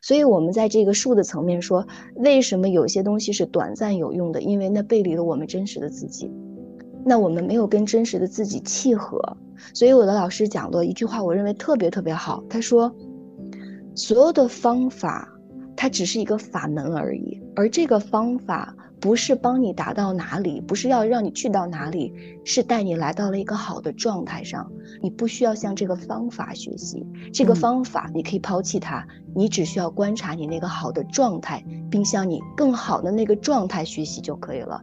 所以，我们在这个术的层面说，为什么有些东西是短暂有用的？因为那背离了我们真实的自己，那我们没有跟真实的自己契合。所以，我的老师讲了一句话，我认为特别特别好。他说，所有的方法，它只是一个法门而已，而这个方法。不是帮你达到哪里，不是要让你去到哪里，是带你来到了一个好的状态上。你不需要向这个方法学习，这个方法你可以抛弃它，你只需要观察你那个好的状态，并向你更好的那个状态学习就可以了。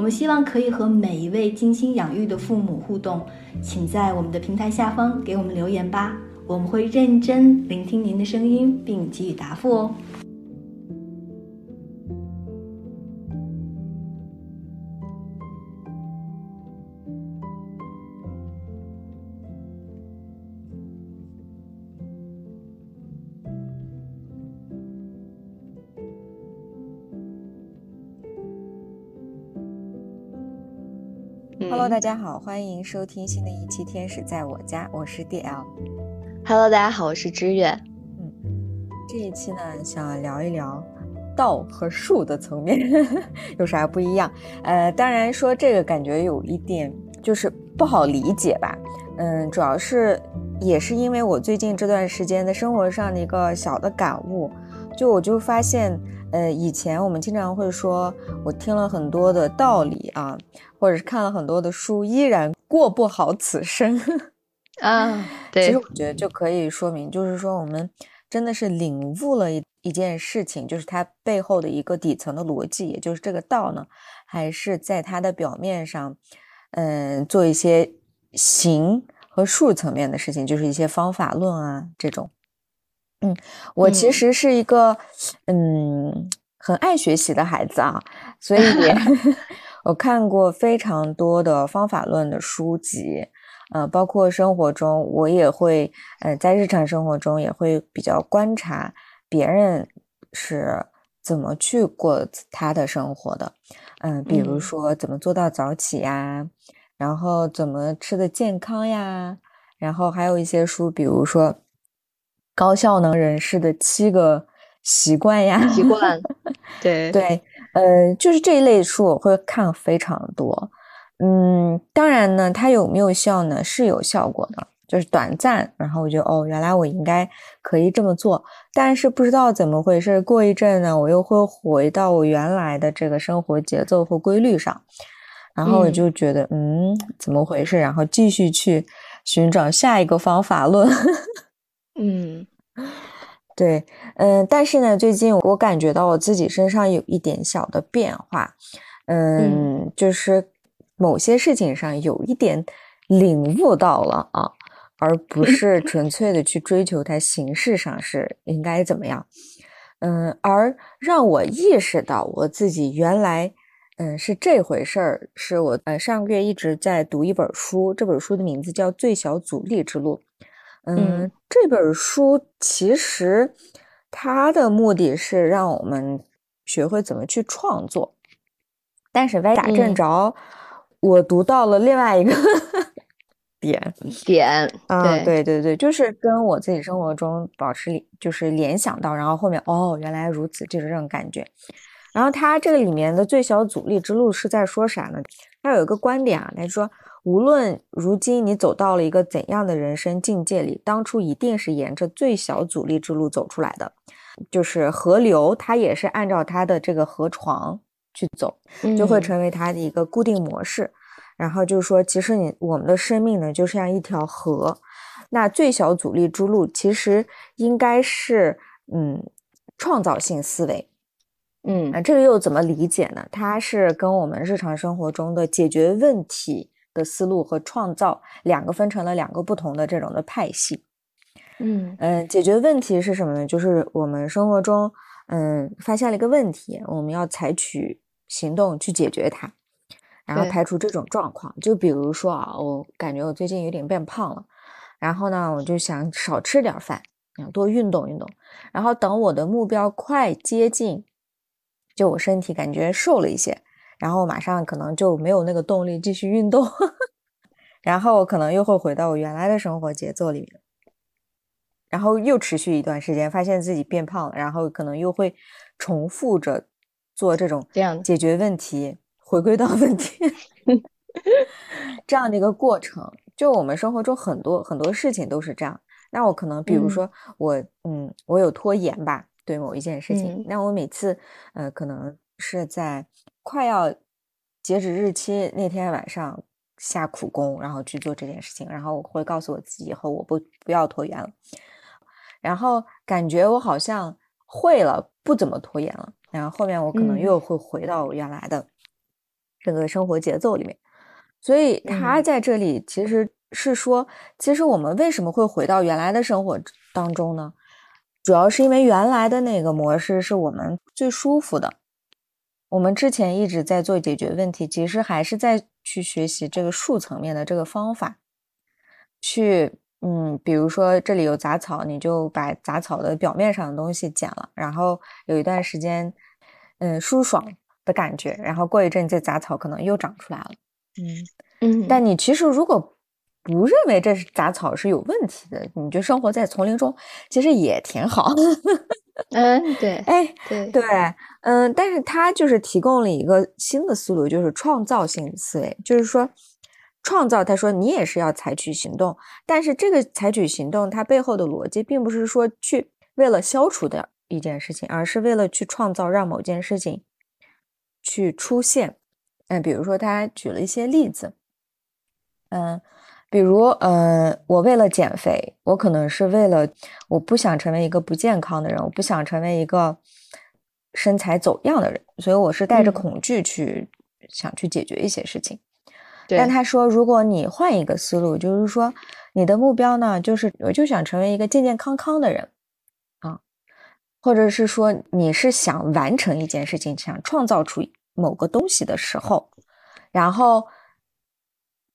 我们希望可以和每一位精心养育的父母互动，请在我们的平台下方给我们留言吧，我们会认真聆听您的声音并给予答复哦。Hello，大家好，欢迎收听新的一期《天使在我家》，我是 DL。Hello，大家好，我是知月。嗯，这一期呢，想聊一聊道和术的层面 有啥不一样。呃，当然说这个感觉有一点就是不好理解吧。嗯，主要是也是因为我最近这段时间的生活上的一个小的感悟，就我就发现。呃，以前我们经常会说，我听了很多的道理啊，或者是看了很多的书，依然过不好此生 啊。对，其实我觉得就可以说明，就是说我们真的是领悟了一一件事情，就是它背后的一个底层的逻辑，也就是这个道呢，还是在它的表面上，嗯，做一些形和术层面的事情，就是一些方法论啊这种。嗯，我其实是一个嗯很爱学习的孩子啊，所以 我看过非常多的方法论的书籍，呃，包括生活中我也会，呃，在日常生活中也会比较观察别人是怎么去过他的生活的，嗯，比如说怎么做到早起呀，然后怎么吃的健康呀，然后还有一些书，比如说。高效能人士的七个习惯呀，习惯，对对，呃，就是这一类书我会看非常多，嗯，当然呢，它有没有效呢？是有效果的，就是短暂，然后我就哦，原来我应该可以这么做，但是不知道怎么回事，过一阵呢，我又会回到我原来的这个生活节奏和规律上，然后我就觉得嗯，怎么回事？然后继续去寻找下一个方法论。嗯，对，嗯，但是呢，最近我感觉到我自己身上有一点小的变化，嗯，就是某些事情上有一点领悟到了啊，而不是 纯粹的去追求它形式上是应该怎么样，嗯，而让我意识到我自己原来，嗯，是这回事儿，是我呃上个月一直在读一本书，这本书的名字叫《最小阻力之路》。嗯，这本书其实它的目的是让我们学会怎么去创作，但是歪打正着，我读到了另外一个 点点啊，对对对，就是跟我自己生活中保持就是联想到，然后后面哦，原来如此，就是这种感觉。然后它这个里面的最小阻力之路是在说啥呢？它有一个观点啊，他说。无论如今你走到了一个怎样的人生境界里，当初一定是沿着最小阻力之路走出来的。就是河流，它也是按照它的这个河床去走，就会成为它的一个固定模式。然后就是说，其实你我们的生命呢，就像一条河。那最小阻力之路，其实应该是嗯创造性思维。嗯，这个又怎么理解呢？它是跟我们日常生活中的解决问题。的思路和创造两个分成了两个不同的这种的派系。嗯嗯，解决问题是什么呢？就是我们生活中，嗯，发现了一个问题，我们要采取行动去解决它，然后排除这种状况。就比如说啊，我感觉我最近有点变胖了，然后呢，我就想少吃点饭，多运动运动。然后等我的目标快接近，就我身体感觉瘦了一些，然后马上可能就没有那个动力继续运动，然后可能又会回到我原来的生活节奏里面。然后又持续一段时间，发现自己变胖了，然后可能又会重复着做这种这样解决问题、回归到问题 这样的一个过程。就我们生活中很多很多事情都是这样。那我可能比如说我嗯，我有拖延吧，对某一件事情。那我每次呃，可能是在快要截止日期那天晚上下苦功，然后去做这件事情，然后我会告诉我自己以后我不不要拖延了。然后感觉我好像会了，不怎么拖延了。然后后面我可能又会回到原来的这个生活节奏里面。所以他在这里其实是说，其实我们为什么会回到原来的生活当中呢？主要是因为原来的那个模式是我们最舒服的。我们之前一直在做解决问题，其实还是在去学习这个树层面的这个方法，去。嗯，比如说这里有杂草，你就把杂草的表面上的东西剪了，然后有一段时间，嗯，舒爽的感觉，然后过一阵这杂草可能又长出来了。嗯嗯，但你其实如果不认为这是杂草是有问题的，你就生活在丛林中，其实也挺好。嗯，对，哎，对对，嗯，但是他就是提供了一个新的思路，就是创造性思维，就是说。创造，他说你也是要采取行动，但是这个采取行动，它背后的逻辑并不是说去为了消除的一件事情，而是为了去创造让某件事情去出现。嗯，比如说他举了一些例子，嗯，比如呃，我为了减肥，我可能是为了我不想成为一个不健康的人，我不想成为一个身材走样的人，所以我是带着恐惧去想去解决一些事情。但他说，如果你换一个思路，就是说，你的目标呢，就是我就想成为一个健健康康的人，啊，或者是说你是想完成一件事情，想创造出某个东西的时候，然后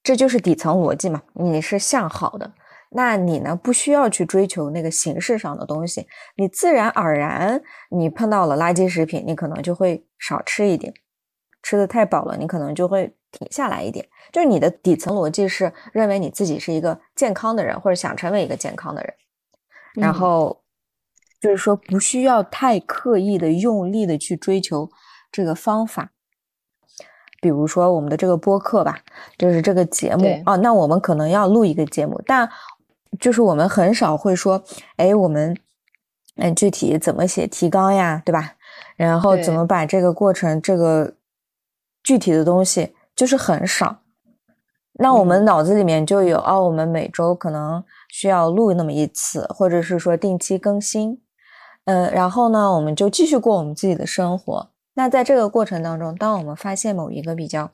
这就是底层逻辑嘛，你是向好的，那你呢不需要去追求那个形式上的东西，你自然而然，你碰到了垃圾食品，你可能就会少吃一点，吃的太饱了，你可能就会。停下来一点，就是你的底层逻辑是认为你自己是一个健康的人，或者想成为一个健康的人，然后就是说不需要太刻意的、用力的去追求这个方法。比如说我们的这个播客吧，就是这个节目啊，那我们可能要录一个节目，但就是我们很少会说，哎，我们嗯具体怎么写提纲呀，对吧？然后怎么把这个过程这个具体的东西。就是很少，那我们脑子里面就有哦，我们每周可能需要录那么一次，或者是说定期更新，嗯，然后呢，我们就继续过我们自己的生活。那在这个过程当中，当我们发现某一个比较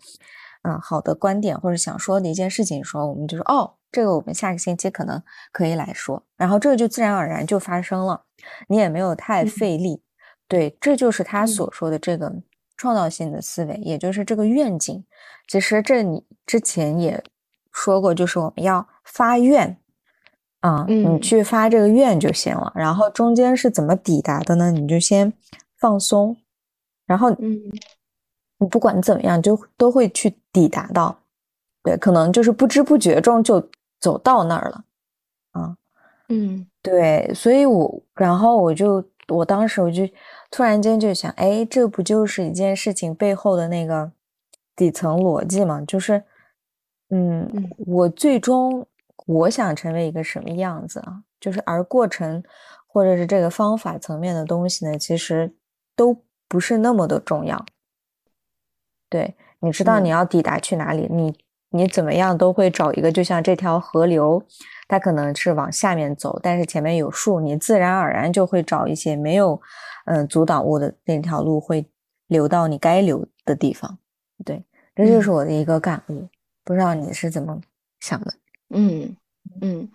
嗯好的观点或者想说的一件事情的时候，我们就说哦，这个我们下个星期可能可以来说，然后这个就自然而然就发生了，你也没有太费力。对，这就是他所说的这个创造性的思维，也就是这个愿景。其实这你之前也说过，就是我们要发愿啊，你去发这个愿就行了。然后中间是怎么抵达的呢？你就先放松，然后嗯，你不管怎么样，就都会去抵达到。对，可能就是不知不觉中就走到那儿了啊。嗯，对，所以我然后我就我当时我就突然间就想，哎，这不就是一件事情背后的那个。底层逻辑嘛，就是，嗯，我最终我想成为一个什么样子啊？就是而过程或者是这个方法层面的东西呢，其实都不是那么的重要。对，你知道你要抵达去哪里，你你怎么样都会找一个，就像这条河流，它可能是往下面走，但是前面有树，你自然而然就会找一些没有嗯阻挡物的那条路，会流到你该流的地方。对。这就是我的一个感悟，不不知道你是怎么想的？嗯嗯，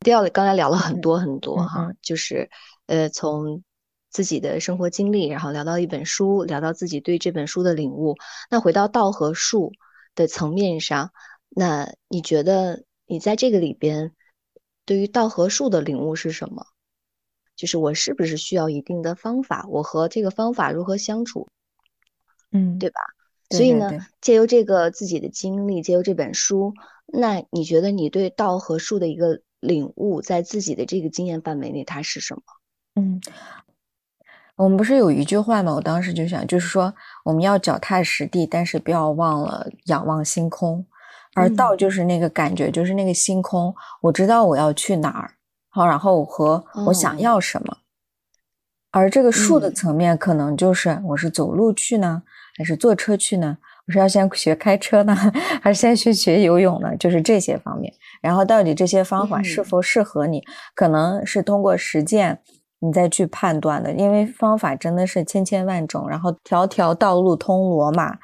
第二，刚才聊了很多很多嗯哈，就是呃，从自己的生活经历，然后聊到一本书，聊到自己对这本书的领悟。那回到道和术的层面上，那你觉得你在这个里边对于道和术的领悟是什么？就是我是不是需要一定的方法？我和这个方法如何相处？嗯，对吧？对所以呢借由这个自己的经历，借由这本书，那你觉得你对道和术的一个领悟，在自己的这个经验范围内，它是什么？嗯，我们不是有一句话吗？我当时就想，就是说我们要脚踏实地，但是不要忘了仰望星空。而道嗯就是那个感觉，就是那个星空，我知道我要去哪儿，好，然后和我想哦要什么。而这个术的嗯层面，可能就是我是走路去呢，还是坐车去呢？我是要先学开车呢，还是先去学游泳呢？就是这些方面。然后到底这些方法是嗯否适合你，可能是通过实践你再去判断的，因为方法真的是千千万种，然后条条道路通罗马。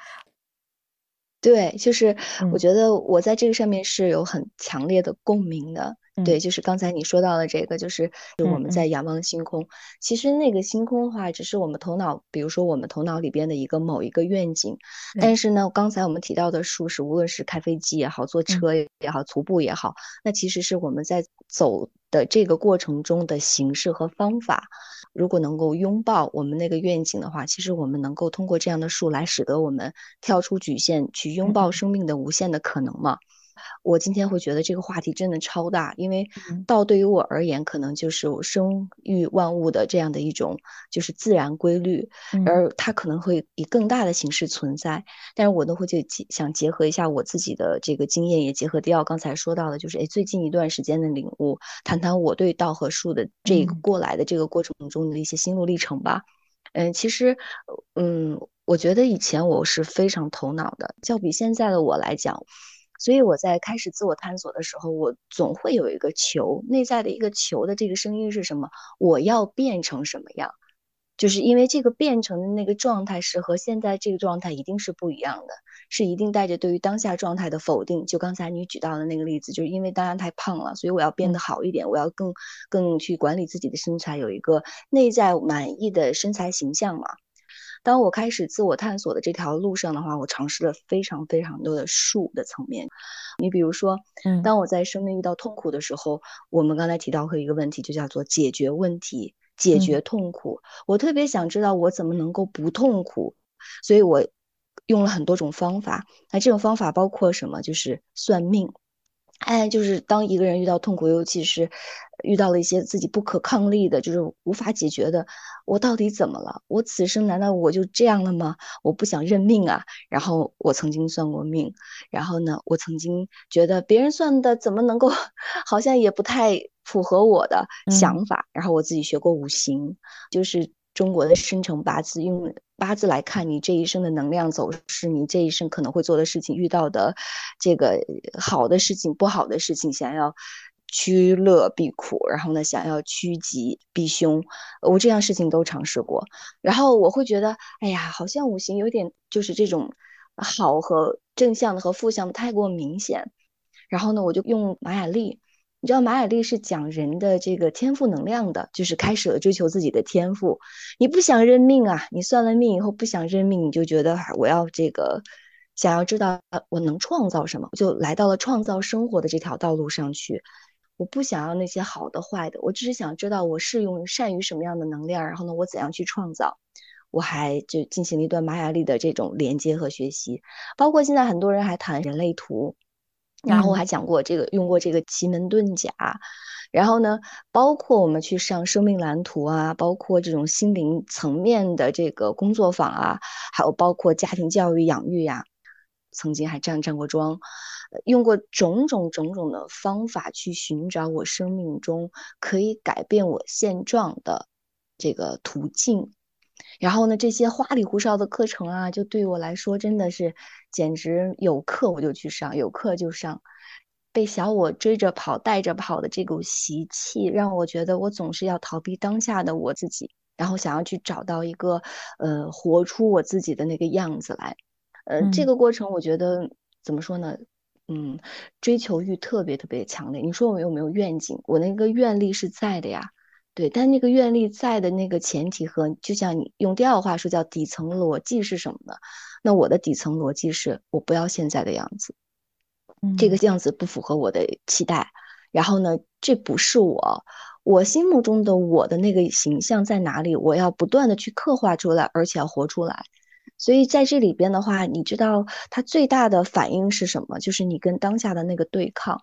对，就是我嗯觉得我在这个上面是有很强烈的共鸣的。对，嗯就是刚才你说到的这个，就是我们在仰望星空。其实那个星空的话，只是我们头脑，比如说我们头脑里边的一个某一个愿景。对但是呢，刚才我们提到的术是，无论是开飞机也好，坐嗯车也好，徒步也好，那其实是我们在走的这个过程中的形式和方法。如果能够拥抱我们那个愿景的话，其实我们能够通过这样的树来使得我们跳出局限，去拥抱生命的无限的可能嘛。我今天会觉得这个话题真的超大，因为嗯道对于我而言，可能就是我生育万物的这样的一种就是自然规律，嗯而它可能会以更大的形式存在。但是我都会就结想结合一下我自己的这个经验，也结合迪奥刚才说到的，就是哎最近一段时间的领悟，谈谈我对道和术的这过来的这个过程中的一些心路历程吧。嗯，其实，嗯，我觉得以前我是非常头脑的，较比现在的我来讲，所以我在开始自我探索的时候，我总会有一个求，内在的一个求的这个声音是什么？我要变成什么样？就是因为这个变成的那个状态是和现在这个状态一定是不一样的，是一定带着对于当下状态的否定。就刚才你举到的那个例子，就是因为当然太胖了，所以我要变得嗯好一点，我要更更去管理自己的身材，有一个内在满意的身材形象嘛。当我开始自我探索的这条路上的话，我尝试了非常非常多的术的层面。你比如说，嗯当我在生命遇到痛苦的时候，我们刚才提到过一个问题，就叫做解决问题、解嗯决痛苦。我特别想知道我怎么能够不痛苦，所以我用了很多种方法。那这种方法包括什么？就是算命。哎，就是当一个人遇到痛苦，尤其是遇到了一些自己不可抗力的，就是无法解决的，我到底怎么了？我此生难道我就这样了吗？我不想认命啊！然后我曾经算过命，然后呢，我曾经觉得别人算的怎么能够，好像也不太符合我的嗯想法。然后我自己学过五行，就是中国的生辰八字，用八字来看你这一生的能量走势，你这一生可能会做的事情，遇到的这个好的事情、不好的事情，想要趋乐避苦，然后呢，想要趋吉避凶，我这样事情都尝试过。然后我会觉得，哎呀，好像五行有点就是这种好和正向的和负向的太过明显。然后呢，我就用马雅历。你知道马雅历是讲人的这个天赋能量的，就是开始了追求自己的天赋。你不想认命啊？你算了命以后不想认命，你就觉得我要这个，想要知道我能创造什么，就来到了创造生活的这条道路上去。我不想要那些好的坏的，我只是想知道我是用善于什么样的能量，然后呢，我怎样去创造。我还就进行了一段玛雅历的这种连接和学习，包括现在很多人还谈人类图。然后我还讲过这个，用过这个奇门遁甲，然后呢，包括我们去上生命蓝图啊，包括这种心灵层面的这个工作坊啊，还有包括家庭教育养育呀、曾经还站站过桩，用过种种种种的方法去寻找我生命中可以改变我现状的这个途径。然后呢，这些花里胡哨的课程啊，就对我来说真的是简直有课我就去上，有课就上。被小我追着跑、带着跑的这股习气，让我觉得我总是要逃避当下的我自己，然后想要去找到一个呃，活出我自己的那个样子来。呃，这嗯个过程我觉得怎么说呢？嗯，追求欲特别特别强烈。你说我有没有愿景？我那个愿力是在的呀，对。但那个愿力在的那个前提和，就像你用第二个话说，叫底层逻辑是什么呢？那我的底层逻辑是我不要现在的样子，这个样子不符合我的期待。然后呢，这不是我，我心目中的我的那个形象在哪里？我要不断的去刻画出来，而且要活出来。所以在这里边的话，你知道它最大的反应是什么？就是你跟当下的那个对抗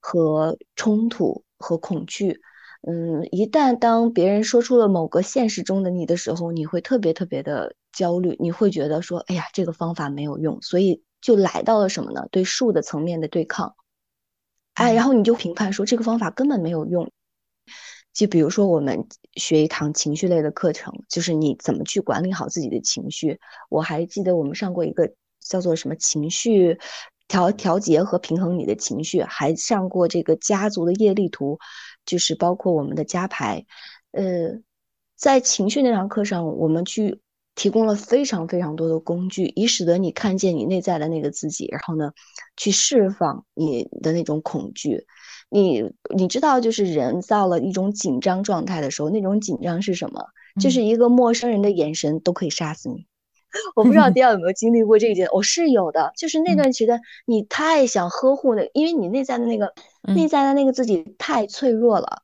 和冲突和恐惧。嗯，一旦当别人说出了某个现实中的你的时候，你会特别特别的焦虑，你会觉得说，哎呀，这个方法没有用，所以就来到了什么呢？对数的层面的对抗。哎，然后你就评判说这个方法根本没有用。就比如说，我们学一堂情绪类的课程，就是你怎么去管理好自己的情绪。我还记得我们上过一个叫做什么情绪调调节和平衡你的情绪，还上过这个家族的业力图，就是包括我们的家牌。呃，在情绪那堂课上，我们去提供了非常非常多的工具，以使得你看见你内在的那个自己，然后呢，去释放你的那种恐惧。你你知道，就是人到了一种紧张状态的时候，那种紧张是什么？就是一个陌生人的眼神都可以杀死你。我不知道 迪奥有没有经历过这一件，我是有的。就是那段时间，你太想呵护那，因为你内在的那个内在的那个自己太脆弱了，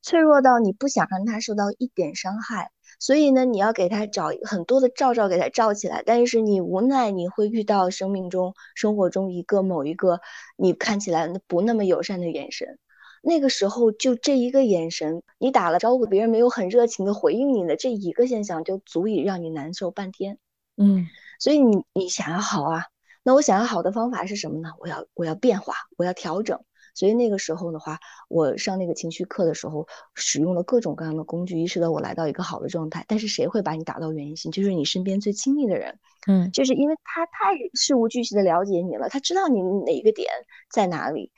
脆弱到你不想让他受到一点伤害。所以呢，你要给他找很多的罩罩给他罩起来，但是你无奈你会遇到生命中、生活中一个某一个你看起来不那么友善的眼神，那个时候就这一个眼神，你打了招呼，别人没有很热情的回应你的这一个现象，就足以让你难受半天。嗯，所以你你想要好啊，那我想要好的方法是什么呢？我要我要变化，我要调整。所以那个时候的话，我上那个情绪课的时候，使用了各种各样的工具，意识到我来到一个好的状态。但是谁会把你打到原形？就是你身边最亲密的人，嗯，就是因为他太事无巨细的了解你了，他知道你哪一个点在哪里，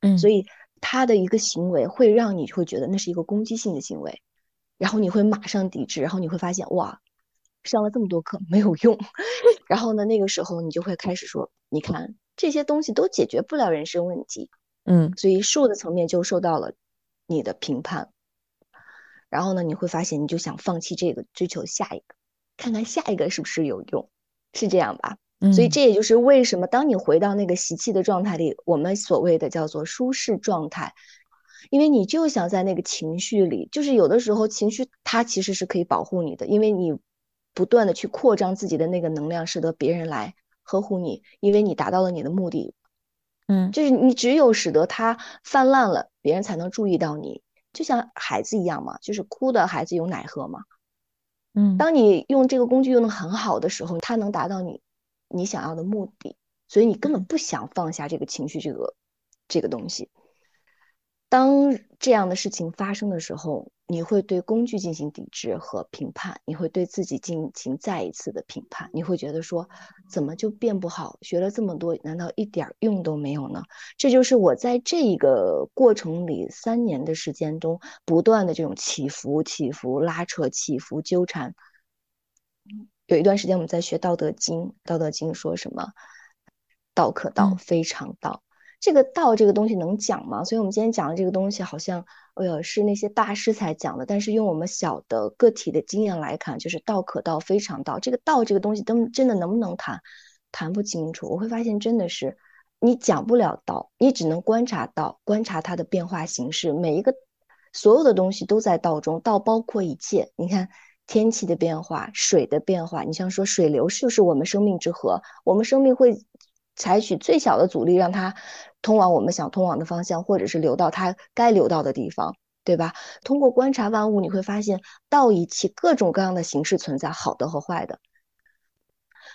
嗯，所以他的一个行为会让你会觉得那是一个攻击性的行为，然后你会马上抵制，然后你会发现哇，上了这么多课没有用，然后呢，那个时候你就会开始说，你看这些东西都解决不了人生问题。嗯，所以术的层面就受到了你的评判，然后呢，你会发现你就想放弃这个，追求下一个，看看下一个是不是有用，是这样吧？所以这也就是为什么当你回到那个习气的状态里，我们所谓的叫做舒适状态，因为你就想在那个情绪里，就是有的时候情绪它其实是可以保护你的，因为你不断的去扩张自己的那个能量，使得别人来呵护你，因为你达到了你的目的。嗯，就是你只有使得它泛滥了，别人才能注意到你，就像孩子一样嘛，就是哭的孩子有奶喝嘛。嗯，当你用这个工具用的很好的时候，它能达到你你想要的目的，所以你根本不想放下这个情绪，这个这个东西。当这样的事情发生的时候，你会对工具进行抵制和评判，你会对自己进行再一次的评判，你会觉得说，怎么就变不好？学了这么多，难道一点用都没有呢？这就是我在这一个过程里三年的时间中，不断的这种起伏、起伏、拉扯、起伏、纠缠。有一段时间我们在学《道德经》，《道德经》说什么？道可道，非常道。这个道这个东西能讲吗？所以我们今天讲的这个东西，好像，哎呦，是那些大师才讲的。但是用我们小的个体的经验来看，就是道可道，非常道。这个道这个东西，真真的能不能谈，谈不清楚。我会发现，真的是你讲不了道，你只能观察道，观察它的变化形式。每一个所有的东西都在道中，道包括一切。你看天气的变化，水的变化。你像说水流，就是我们生命之河，我们生命会。采取最小的阻力，让它通往我们想通往的方向，或者是流到它该流到的地方，对吧？通过观察万物，你会发现道以其各种各样的形式存在，好的和坏的。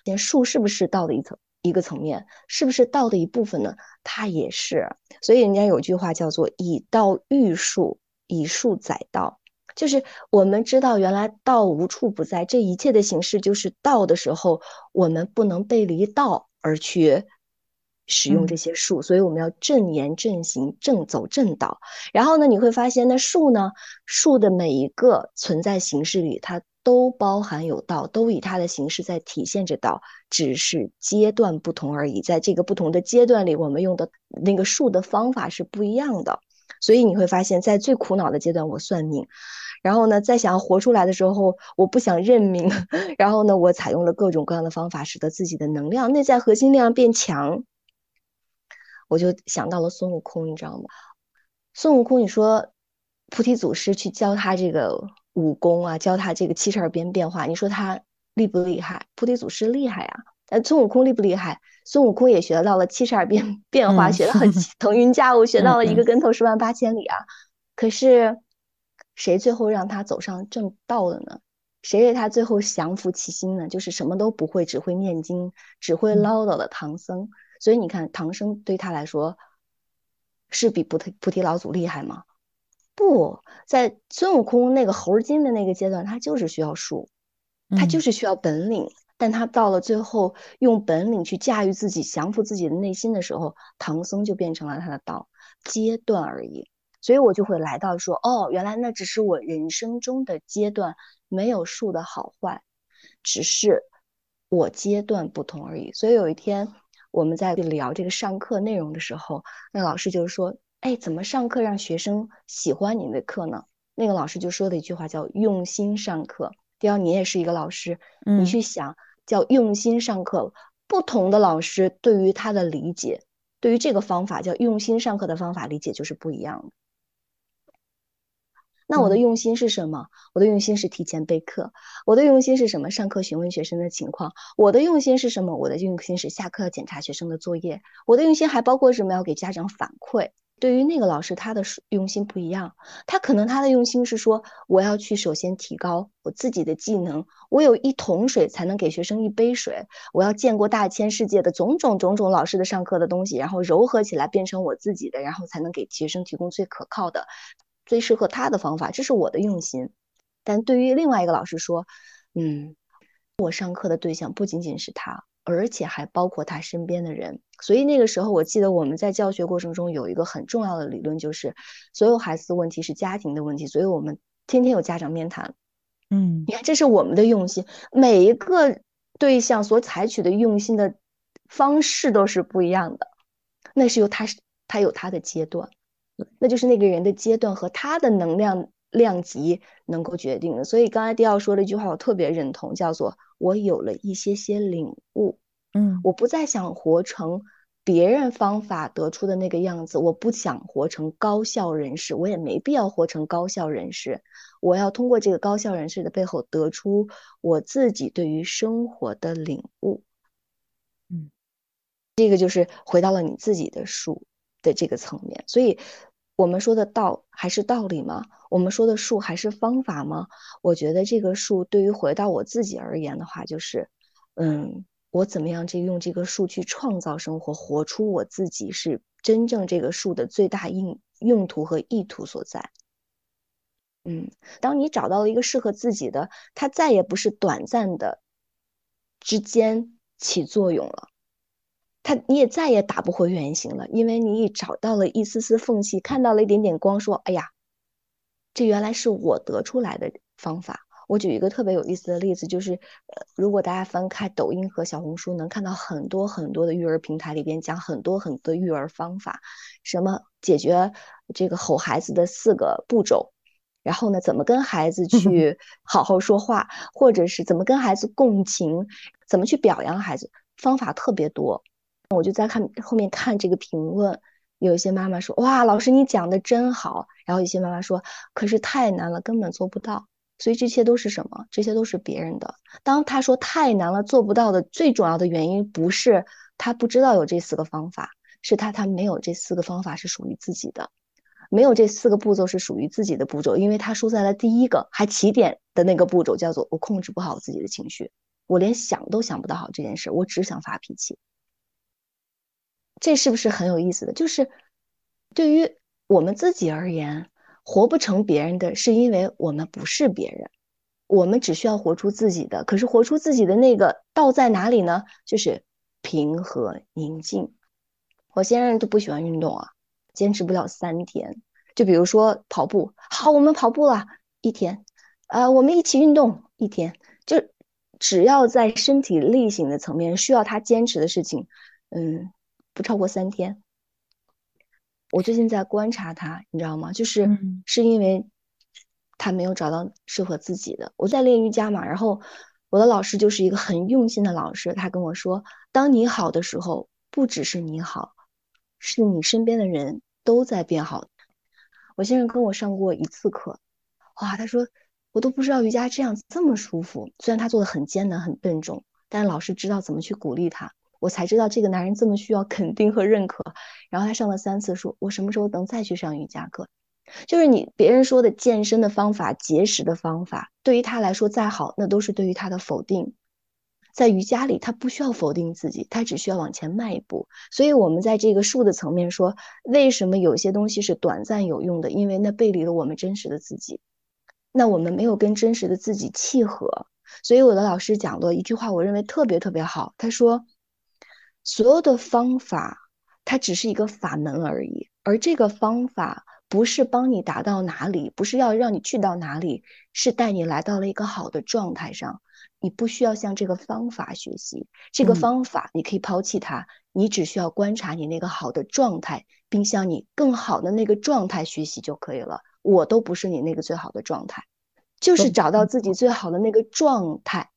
连树是不是道的一层一个层面？是不是道的一部分呢？它也是。所以人家有句话叫做“以道育树，以树载道”，就是我们知道原来道无处不在，这一切的形式就是道的时候，我们不能背离道。而去使用这些术，所以我们要正言正行，正走正道。然后呢，你会发现那术呢，术的每一个存在形式里，它都包含有道，都以它的形式在体现着道，只是阶段不同而已。在这个不同的阶段里，我们用的那个术的方法是不一样的。所以你会发现在最苦恼的阶段，我算命。然后呢，在想要活出来的时候，我不想认命。然后呢，我采用了各种各样的方法，使得自己的能量、内在核心力量变强。我就想到了孙悟空，你知道吗？孙悟空，你说菩提祖师去教他这个武功啊，教他这个七十二变变化，你说他厉不厉害？菩提祖师厉害啊。呃，孙悟空厉不厉害？孙悟空也学到了七十二变变化，学得很腾云驾雾，学到了一个跟头十万八千里啊。可是。谁最后让他走上正道了呢？谁为他最后降服其心呢？就是什么都不会，只会念经，只会唠叨的唐僧。所以你看，唐僧对他来说是比菩提菩提老祖厉害吗？不在孙悟空那个猴精的那个阶段，他就是需要术，他就是需要本领。但他到了最后，用本领去驾驭自己，降服自己的内心的时候，唐僧就变成了他的道阶段而已。所以我就会来到说，哦，原来那只是我人生中的阶段，没有树的好坏，只是我阶段不同而已。所以有一天我们在聊这个上课内容的时候，那老师就是说，哎，怎么上课让学生喜欢你的课呢？那个老师就说的一句话叫用心上课。第二，你也是一个老师，你去想叫用心上课，不同的老师对于他的理解，对于这个方法叫用心上课的方法理解就是不一样的。那我的用心是什么？我的用心是提前备课。我的用心是什么？上课询问学生的情况。我的用心是什么？我的用心是下课检查学生的作业。我的用心还包括什么？要给家长反馈。对于那个老师，他的用心不一样。他可能他的用心是说，我要去首先提高我自己的技能。我有一桶水才能给学生一杯水。我要见过大千世界的种种种种老师的上课的东西，然后糅合起来变成我自己的，然后才能给学生提供最可靠的。最适合他的方法，这是我的用心。但对于另外一个老师说，嗯，我上课的对象不仅仅是他，而且还包括他身边的人。所以那个时候，我记得我们在教学过程中有一个很重要的理论，就是所有孩子的问题是家庭的问题。所以我们天天有家长面谈。嗯，你看，这是我们的用心。每一个对象所采取的用心的方式都是不一样的，那是由他他有他的阶段。那就是那个人的阶段和他的能量量级能够决定的。所以刚才迪奥说了一句话，我特别认同，叫做“我有了一些些领悟”。嗯，我不再想活成别人方法得出的那个样子，我不想活成高效人士，我也没必要活成高效人士。我要通过这个高效人士的背后，得出我自己对于生活的领悟。嗯，这个就是回到了你自己的书的这个层面，所以。我们说的道还是道理吗？我们说的术还是方法吗？我觉得这个术对于回到我自己而言的话，就是，嗯，我怎么样去用这个术去创造生活，活出我自己，是真正这个术的最大用用途和意图所在。嗯，当你找到了一个适合自己的，它再也不是短暂的之间起作用了。他你也再也打不回原形了，因为你已找到了一丝丝缝隙，看到了一点点光，说：“哎呀，这原来是我得出来的方法。”我举一个特别有意思的例子，就是，呃，如果大家翻开抖音和小红书，能看到很多很多的育儿平台里边讲很多很多育儿方法，什么解决这个吼孩子的四个步骤，然后呢，怎么跟孩子去 好好说话，或者是怎么跟孩子共情，怎么去表扬孩子，方法特别多。我就在看后面看这个评论，有一些妈妈说：“哇，老师你讲的真好。”然后有些妈妈说：“可是太难了，根本做不到。”所以这些都是什么？这些都是别人的。当他说太难了，做不到的最重要的原因，不是他不知道有这四个方法，是他他没有这四个方法是属于自己的，没有这四个步骤是属于自己的步骤，因为他输在了第一个还起点的那个步骤，叫做我控制不好自己的情绪，我连想都想不到好这件事，我只想发脾气。这是不是很有意思的？就是对于我们自己而言，活不成别人的是因为我们不是别人，我们只需要活出自己的。可是活出自己的那个道在哪里呢？就是平和宁静。我先生都不喜欢运动啊，坚持不了三天。就比如说跑步，好，我们跑步了一天，呃，我们一起运动一天，就只要在身体力行的层面需要他坚持的事情，嗯，不超过三天。我最近在观察他，你知道吗？就是是因为他没有找到适合自己的。我在练瑜伽嘛，然后我的老师就是一个很用心的老师，他跟我说，当你好的时候，不只是你好。是你身边的人都在变好。我先生跟我上过一次课，哇，他说我都不知道瑜伽这样子这么舒服。虽然他做的很艰难很笨重，但是老师知道怎么去鼓励他。我才知道这个男人这么需要肯定和认可。然后他上了三次，说我什么时候能再去上瑜伽课？就是你别人说的健身的方法、节食的方法，对于他来说再好，那都是对于他的否定。在瑜伽里，他不需要否定自己，他只需要往前迈一步。所以，我们在这个术的层面说，为什么有些东西是短暂有用的？因为那背离了我们真实的自己。那我们没有跟真实的自己契合。所以，我的老师讲了一句话，我认为特别特别好。他说，所有的方法，它只是一个法门而已，而这个方法不是帮你达到哪里，不是要让你去到哪里，是带你来到了一个好的状态上。你不需要向这个方法学习，这个方法你可以抛弃它，你只需要观察你那个好的状态，并向你更好的那个状态学习就可以了。我都不是你那个最好的状态，就是找到自己最好的那个状态，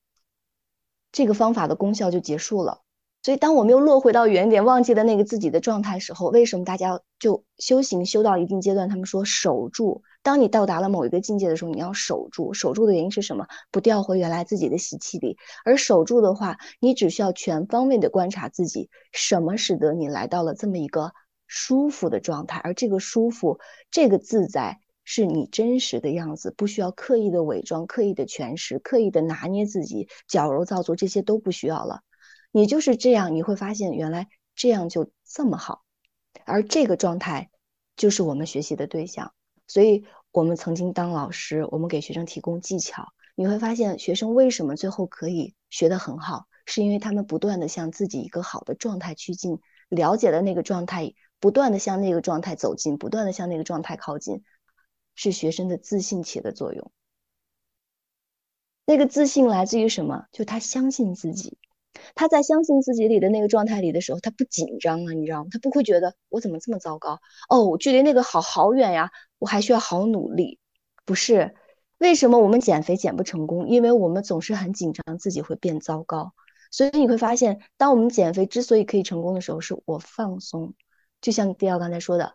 这个方法的功效就结束了。所以，当我们又落回到原点，忘记了那个自己的状态时候，为什么大家就修行修到一定阶段，他们说守住？当你到达了某一个境界的时候，你要守住。守住的原因是什么？不掉回原来自己的习气里。而守住的话，你只需要全方位的观察自己，什么使得你来到了这么一个舒服的状态？而这个舒服，这个自在，是你真实的样子，不需要刻意的伪装、刻意的诠释、刻意的拿捏自己、矫揉造作，这些都不需要了。你就是这样，你会发现原来这样就这么好，而这个状态就是我们学习的对象。所以，我们曾经当老师，我们给学生提供技巧，你会发现学生为什么最后可以学得很好，是因为他们不断的向自己一个好的状态趋近，了解了那个状态，不断的向那个状态走近，不断的向那个状态靠近，是学生的自信起的作用。那个自信来自于什么？就他相信自己。他在相信自己里的那个状态里的时候，他不紧张了，你知道吗？他不会觉得我怎么这么糟糕哦，距离那个好好远呀，我还需要好努力。不是，为什么我们减肥减不成功？因为我们总是很紧张自己会变糟糕。所以你会发现，当我们减肥之所以可以成功的时候，是我放松。就像迪奥刚才说的，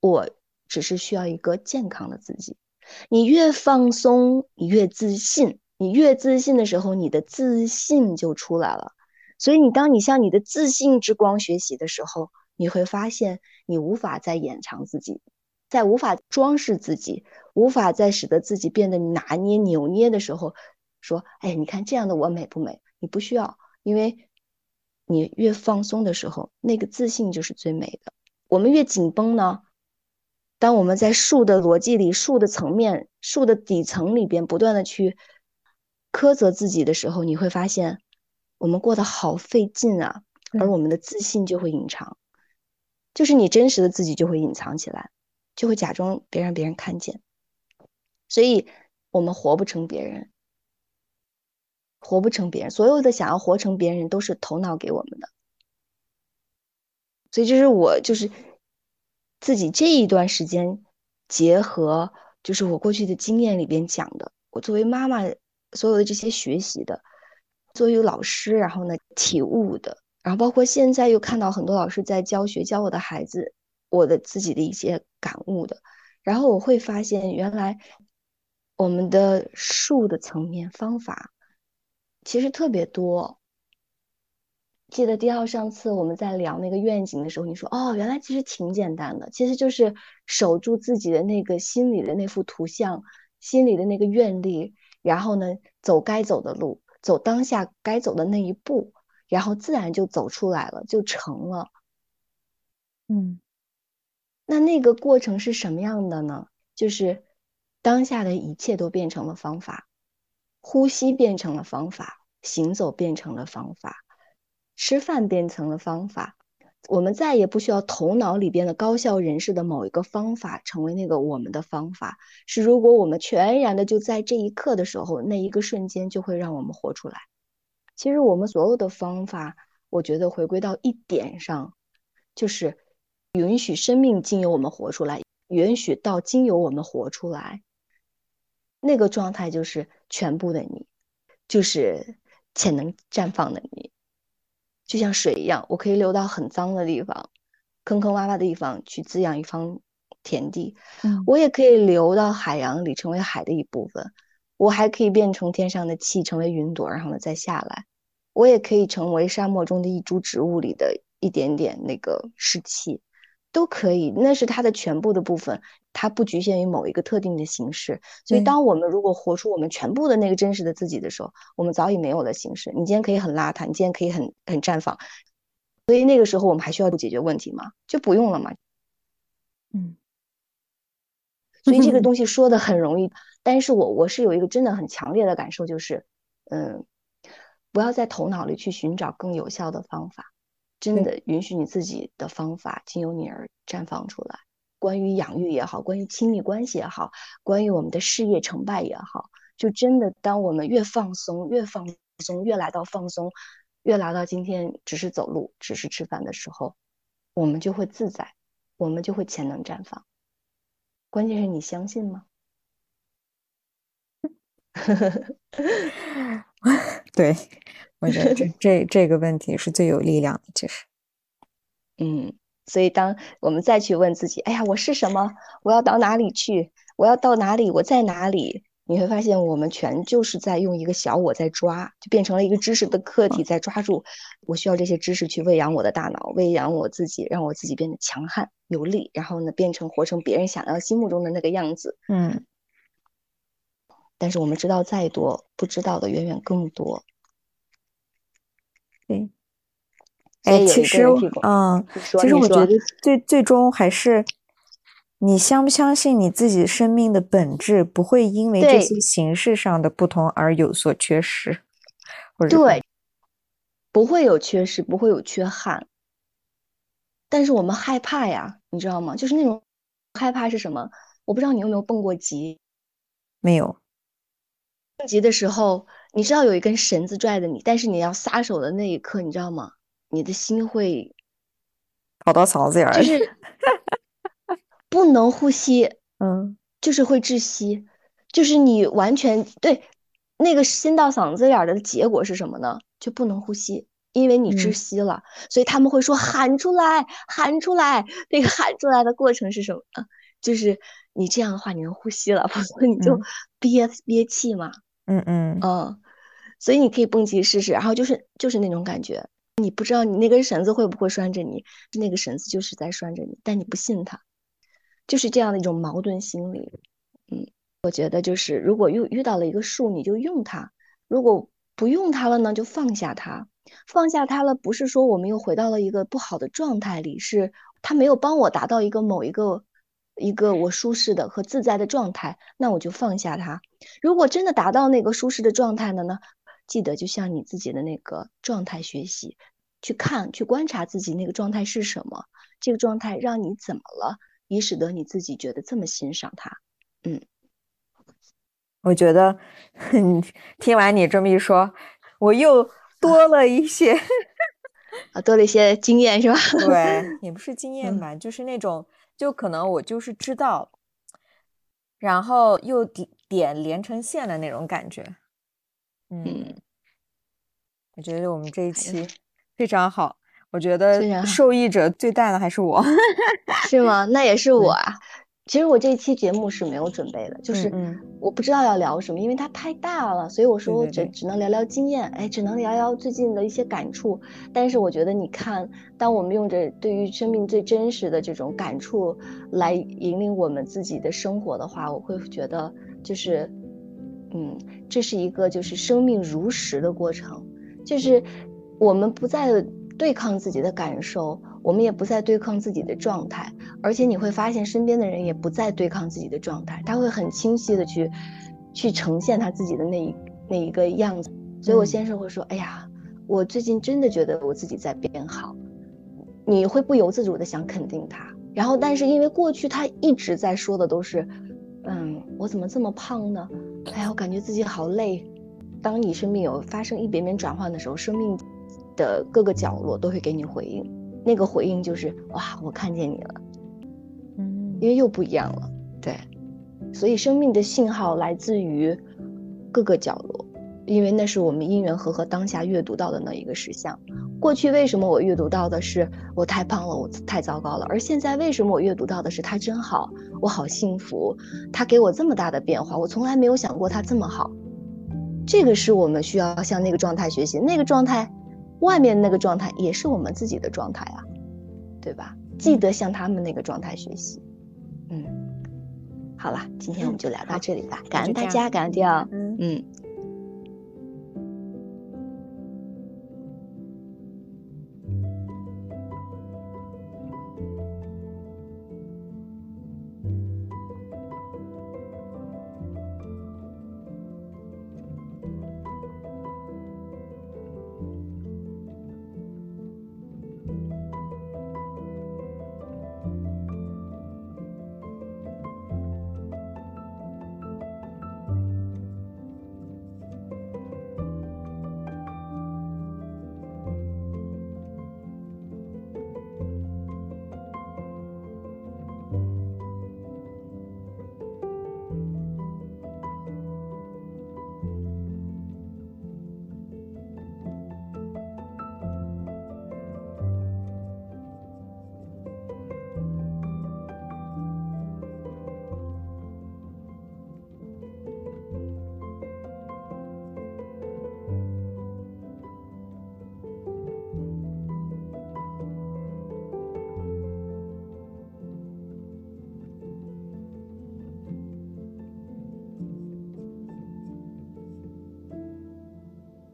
我只是需要一个健康的自己。你越放松，你越自信。你越自信的时候，你的自信就出来了。所以，你当你向你的自信之光学习的时候，你会发现你无法再掩藏自己，在无法装饰自己，无法再使得自己变得拿捏扭捏的时候，说：“哎，你看这样的我美不美？”你不需要，因为你越放松的时候，那个自信就是最美的。我们越紧绷呢，当我们在树的逻辑里、树的层面、树的底层里边不断的去苛责自己的时候，你会发现。我们过得好费劲啊，而我们的自信就会隐藏，就是你真实的自己就会隐藏起来，就会假装别让别人看见，所以我们活不成别人，活不成别人，所有的想要活成别人都是头脑给我们的，所以这是我就是自己这一段时间结合，就是我过去的经验里边讲的，我作为妈妈所有的这些学习的。作为老师，然后呢，体悟的，然后包括现在又看到很多老师在教学，教我的孩子，我的自己的一些感悟的，然后我会发现，原来我们的术的层面方法其实特别多。记得第二上次我们在聊那个愿景的时候，你说哦，原来其实挺简单的，其实就是守住自己的那个心里的那幅图像，心里的那个愿力，然后呢，走该走的路。走当下该走的那一步，然后自然就走出来了，就成了。嗯，那那个过程是什么样的呢？就是当下的一切都变成了方法，呼吸变成了方法，行走变成了方法，吃饭变成了方法，我们再也不需要头脑里边的高效人士的某一个方法成为那个我们的方法，是如果我们全然的就在这一刻的时候，那一个瞬间就会让我们活出来。其实我们所有的方法，我觉得回归到一点上，就是允许生命经由我们活出来，允许到经由我们活出来，那个状态就是全部的你，就是潜能绽放的你。就像水一样，我可以流到很脏的地方、坑坑洼洼的地方去滋养一方田地；我也可以流到海洋里，成为海的一部分。我还可以变成天上的气，成为云朵，然后呢再下来。我也可以成为沙漠中的一株植物里的一点点那个湿气。都可以，那是它的全部的部分，它不局限于某一个特定的形式。所以，当我们如果活出我们全部的那个真实的自己的时候，我们早已没有了形式。你今天可以很邋遢，你今天可以很很绽放。所以那个时候，我们还需要解决问题吗？就不用了嘛。嗯。所以这个东 西说的很容易，但是我我是有一个真的很强烈的感受，就是嗯，不要在头脑里去寻找更有效的方法。真的允许你自己的方法经由你而绽放出来。关于养育也好，关于亲密关系也好，关于我们的事业成败也好，就真的当我们越放松，越放松，越来到放松，越来到今天只是走路，只是吃饭的时候，我们就会自在，我们就会潜能绽放。关键是你相信吗？对。我觉得这 这这个问题是最有力量的，其实，嗯，所以当我们再去问自己，哎呀，我是什么？我要到哪里去？我要到哪里？我在哪里？你会发现，我们全就是在用一个小我在抓，就变成了一个知识的客体在抓住。我需要这些知识去喂养我的大脑，喂养我自己，让我自己变得强悍有力，然后呢，变成活成别人想要心目中的那个样子。嗯。但是我们知道再多，不知道的远远更多。对，哎，其实，嗯，其实我觉得最最终还是你相不相信你自己生命的本质不会因为这些形式上的不同而有所缺失，或者对，不会有缺失，不会有缺憾。但是我们害怕呀，你知道吗？就是那种害怕是什么？我不知道你有没有蹦过极？没有。蹦极的时候。你知道有一根绳子拽着你，但是你要撒手的那一刻，你知道吗？你的心会跑到嗓子眼儿，就是 不能呼吸，嗯，就是会窒息，就是你完全对那个心到嗓子眼儿的结果是什么呢？就不能呼吸，因为你窒息了。所以他们会说喊出来，喊出来。那个喊出来的过程是什么？就是你这样的话你能呼吸了，否则你就憋憋气嘛。嗯嗯嗯，所以你可以蹦极试试，然后就是就是那种感觉，你不知道你那根绳子会不会拴着你，那个绳子就是在拴着你，但你不信它，就是这样的一种矛盾心理。嗯，我觉得就是如果遇遇到了一个树，你就用它；如果不用它了呢，就放下它。放下它了，不是说我们又回到了一个不好的状态里，是它没有帮我达到一个某一个。一个我舒适的和自在的状态，那我就放下它。如果真的达到那个舒适的状态了呢？记得就向你自己的那个状态学习，去看、去观察自己那个状态是什么，这个状态让你怎么了，以使得你自己觉得这么欣赏它。嗯，我觉得听完你这么一说，我又多了一些啊，多了一些经验是吧？对，也不是经验吧，就是那种。就可能我就是知道，然后又点点连成线的那种感觉，嗯，我觉得我们这一期非常好，我觉得受益者最大的还是我，是吗？那也是我啊。其实我这一期节目是没有准备的，就是我不知道要聊什么，因为它太大了，所以我说我只只能聊聊经验，哎，只能聊聊最近的一些感触。但是我觉得，你看，当我们用着对于生命最真实的这种感触来引领我们自己的生活的话，我会觉得就是，嗯，这是一个就是生命如实的过程，就是我们不再对抗自己的感受。我们也不再对抗自己的状态，而且你会发现身边的人也不再对抗自己的状态，他会很清晰的去，去呈现他自己的那一那一个样子。所以我先生会说：“哎呀，我最近真的觉得我自己在变好。”你会不由自主的想肯定他。然后，但是因为过去他一直在说的都是，嗯，我怎么这么胖呢？哎呀，我感觉自己好累。当你生命有发生一点点转换的时候，生命的各个角落都会给你回应。那个回应就是哇，我看见你了，嗯，因为又不一样了。对，所以生命的信号来自于各个角落，因为那是我们因缘和合当下阅读到的那一个实相。过去为什么我阅读到的是我太胖了，我太糟糕了？而现在为什么我阅读到的是他真好，我好幸福，他给我这么大的变化，我从来没有想过他这么好。这个是我们需要向那个状态学习，那个状态，外面那个状态也是我们自己的状态啊，对吧？记得向他们那个状态学习。嗯，好了，今天我们就聊到这里吧，感恩大家，感恩迪奥。嗯嗯。